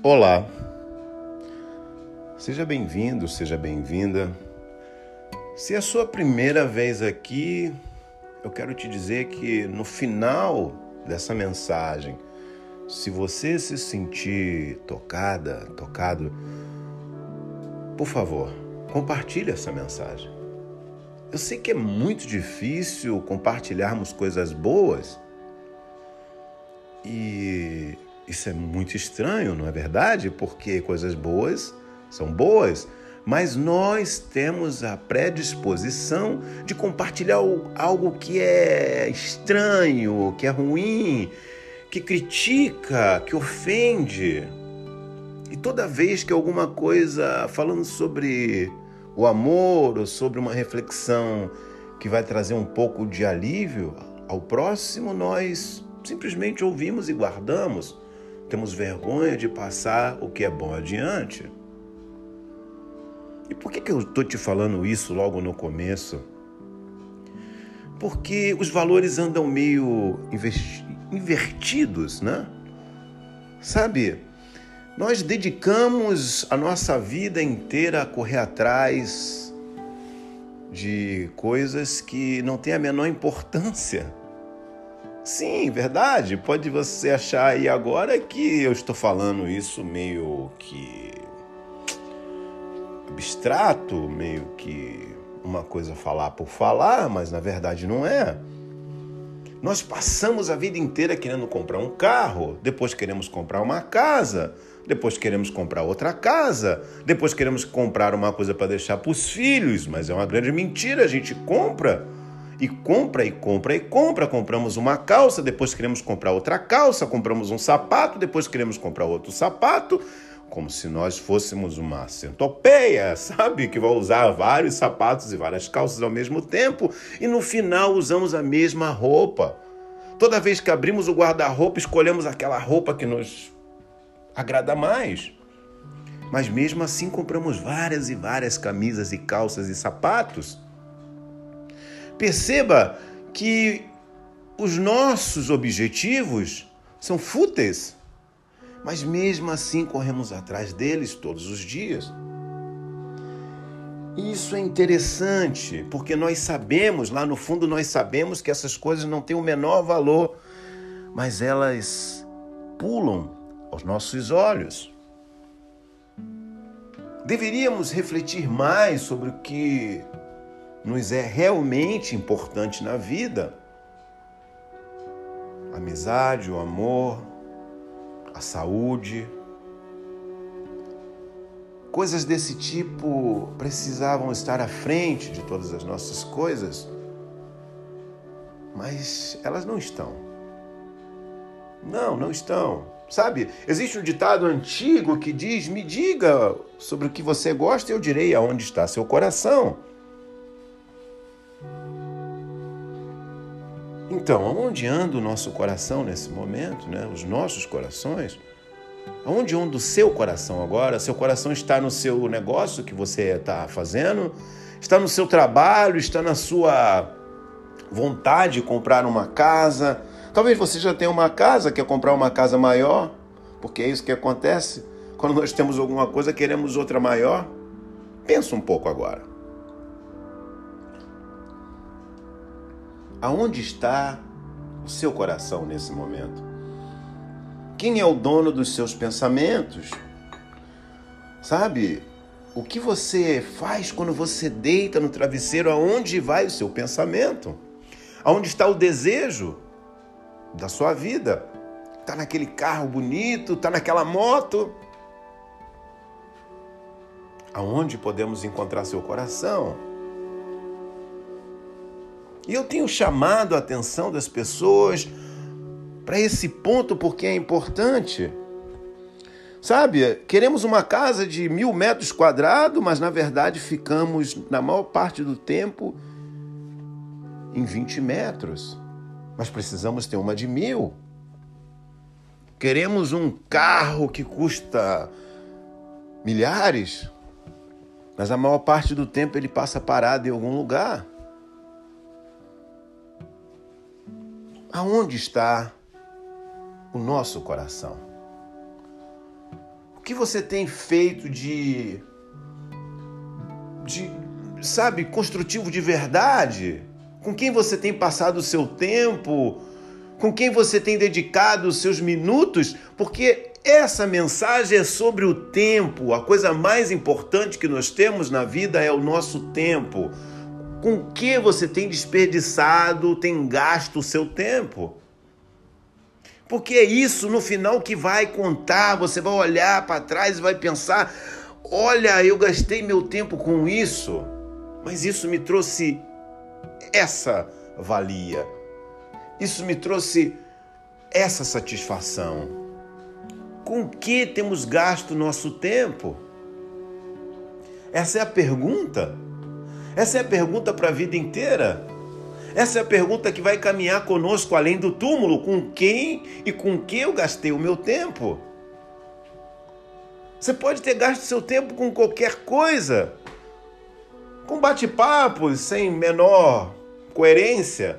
Olá, seja bem-vindo, seja bem-vinda. Se é a sua primeira vez aqui, eu quero te dizer que no final dessa mensagem, se você se sentir tocada, tocado, por favor, compartilhe essa mensagem. Eu sei que é muito difícil compartilharmos coisas boas e isso é muito estranho, não é verdade? Porque coisas boas são boas, mas nós temos a predisposição de compartilhar algo que é estranho, que é ruim, que critica, que ofende. E toda vez que alguma coisa falando sobre o amor ou sobre uma reflexão que vai trazer um pouco de alívio ao próximo, nós simplesmente ouvimos e guardamos temos vergonha de passar o que é bom adiante. E por que, que eu estou te falando isso logo no começo? Porque os valores andam meio invertidos, né? Sabe, nós dedicamos a nossa vida inteira a correr atrás de coisas que não têm a menor importância. Sim, verdade. Pode você achar aí agora que eu estou falando isso meio que abstrato, meio que uma coisa falar por falar, mas na verdade não é. Nós passamos a vida inteira querendo comprar um carro, depois queremos comprar uma casa, depois queremos comprar outra casa, depois queremos comprar uma coisa para deixar para os filhos, mas é uma grande mentira, a gente compra e compra e compra e compra. Compramos uma calça, depois queremos comprar outra calça, compramos um sapato, depois queremos comprar outro sapato, como se nós fôssemos uma centopeia, sabe? Que vai usar vários sapatos e várias calças ao mesmo tempo e no final usamos a mesma roupa. Toda vez que abrimos o guarda-roupa, escolhemos aquela roupa que nos agrada mais. Mas mesmo assim compramos várias e várias camisas e calças e sapatos. Perceba que os nossos objetivos são fúteis, mas mesmo assim corremos atrás deles todos os dias. Isso é interessante, porque nós sabemos, lá no fundo, nós sabemos que essas coisas não têm o menor valor, mas elas pulam aos nossos olhos. Deveríamos refletir mais sobre o que nos é realmente importante na vida. A amizade, o amor, a saúde. Coisas desse tipo precisavam estar à frente de todas as nossas coisas, mas elas não estão. Não, não estão. Sabe, existe um ditado antigo que diz: Me diga sobre o que você gosta e eu direi aonde está seu coração. Então, aonde anda o nosso coração nesse momento, né? Os nossos corações? Aonde anda o seu coração agora? Seu coração está no seu negócio que você está fazendo? Está no seu trabalho? Está na sua vontade de comprar uma casa? Talvez você já tenha uma casa, quer comprar uma casa maior, porque é isso que acontece. Quando nós temos alguma coisa, queremos outra maior. Pensa um pouco agora. Aonde está o seu coração nesse momento? Quem é o dono dos seus pensamentos? Sabe? O que você faz quando você deita no travesseiro? Aonde vai o seu pensamento? Aonde está o desejo da sua vida? Está naquele carro bonito? Está naquela moto? Aonde podemos encontrar seu coração? E eu tenho chamado a atenção das pessoas para esse ponto porque é importante. Sabe, queremos uma casa de mil metros quadrados, mas na verdade ficamos, na maior parte do tempo, em 20 metros. Mas precisamos ter uma de mil. Queremos um carro que custa milhares, mas a maior parte do tempo ele passa parado em algum lugar. Aonde está o nosso coração? que você tem feito de. de. sabe, construtivo de verdade? Com quem você tem passado o seu tempo? Com quem você tem dedicado os seus minutos? Porque essa mensagem é sobre o tempo. A coisa mais importante que nós temos na vida é o nosso tempo. Com que você tem desperdiçado, tem gasto o seu tempo? Porque é isso no final que vai contar. Você vai olhar para trás e vai pensar: olha, eu gastei meu tempo com isso, mas isso me trouxe essa valia. Isso me trouxe essa satisfação. Com que temos gasto nosso tempo? Essa é a pergunta. Essa é a pergunta para a vida inteira. Essa é a pergunta que vai caminhar conosco além do túmulo: com quem e com que eu gastei o meu tempo? Você pode ter gasto seu tempo com qualquer coisa, com bate-papos sem menor coerência,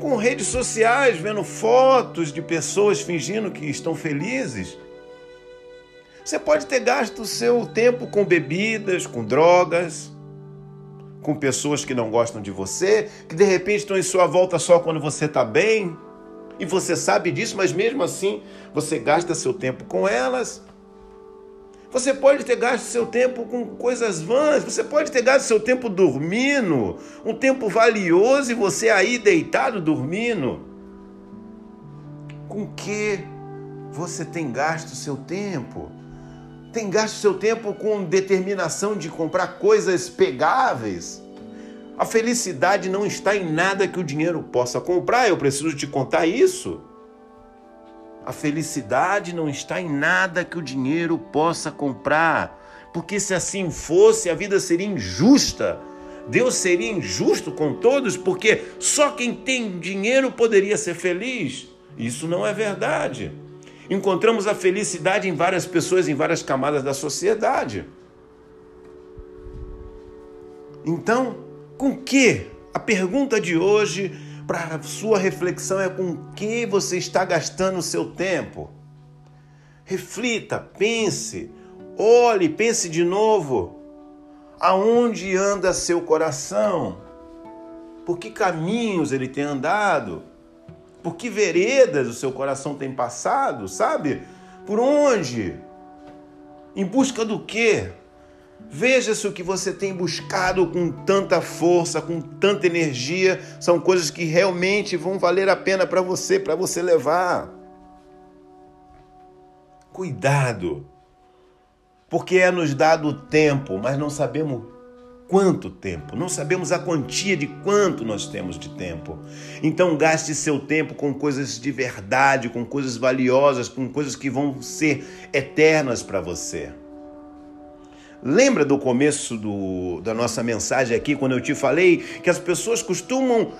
com redes sociais, vendo fotos de pessoas fingindo que estão felizes. Você pode ter gasto seu tempo com bebidas, com drogas com pessoas que não gostam de você, que de repente estão em sua volta só quando você está bem. E você sabe disso, mas mesmo assim você gasta seu tempo com elas. Você pode ter gasto seu tempo com coisas vãs, você pode ter gasto seu tempo dormindo, um tempo valioso e você aí deitado dormindo. Com que você tem gasto seu tempo? Tem gasto seu tempo com determinação de comprar coisas pegáveis. A felicidade não está em nada que o dinheiro possa comprar, eu preciso te contar isso. A felicidade não está em nada que o dinheiro possa comprar, porque se assim fosse, a vida seria injusta. Deus seria injusto com todos, porque só quem tem dinheiro poderia ser feliz. Isso não é verdade. Encontramos a felicidade em várias pessoas, em várias camadas da sociedade. Então, com que? A pergunta de hoje para sua reflexão é com que você está gastando o seu tempo? Reflita, pense, olhe, pense de novo. Aonde anda seu coração? Por que caminhos ele tem andado? Por que veredas o seu coração tem passado, sabe? Por onde? Em busca do quê? Veja se o que você tem buscado com tanta força, com tanta energia, são coisas que realmente vão valer a pena para você, para você levar. Cuidado, porque é nos dado tempo, mas não sabemos quanto tempo, não sabemos a quantia de quanto nós temos de tempo. Então gaste seu tempo com coisas de verdade, com coisas valiosas, com coisas que vão ser eternas para você. Lembra do começo do, da nossa mensagem aqui, quando eu te falei que as pessoas costumam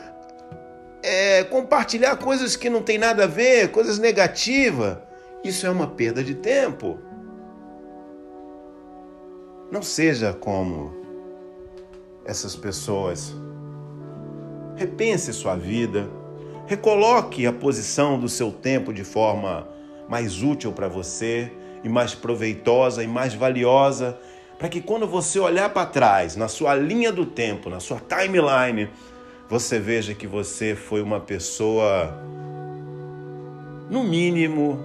é, compartilhar coisas que não tem nada a ver, coisas negativas? Isso é uma perda de tempo. Não seja como essas pessoas. Repense sua vida, recoloque a posição do seu tempo de forma mais útil para você e mais proveitosa e mais valiosa, para que quando você olhar para trás, na sua linha do tempo, na sua timeline, você veja que você foi uma pessoa, no mínimo,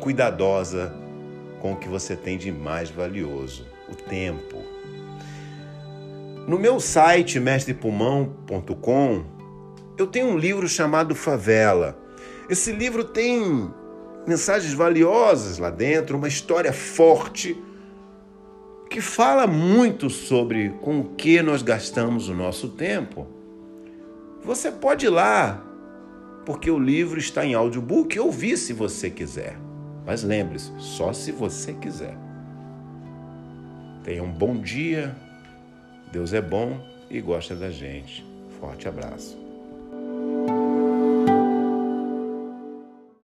cuidadosa com o que você tem de mais valioso, o tempo. No meu site mestrepulmão.com, eu tenho um livro chamado Favela. Esse livro tem mensagens valiosas lá dentro, uma história forte que fala muito sobre com o que nós gastamos o nosso tempo. Você pode ir lá, porque o livro está em audiobook ouvir se você quiser. Mas lembre-se, só se você quiser. Tenha um bom dia Deus é bom e gosta da gente. Forte abraço.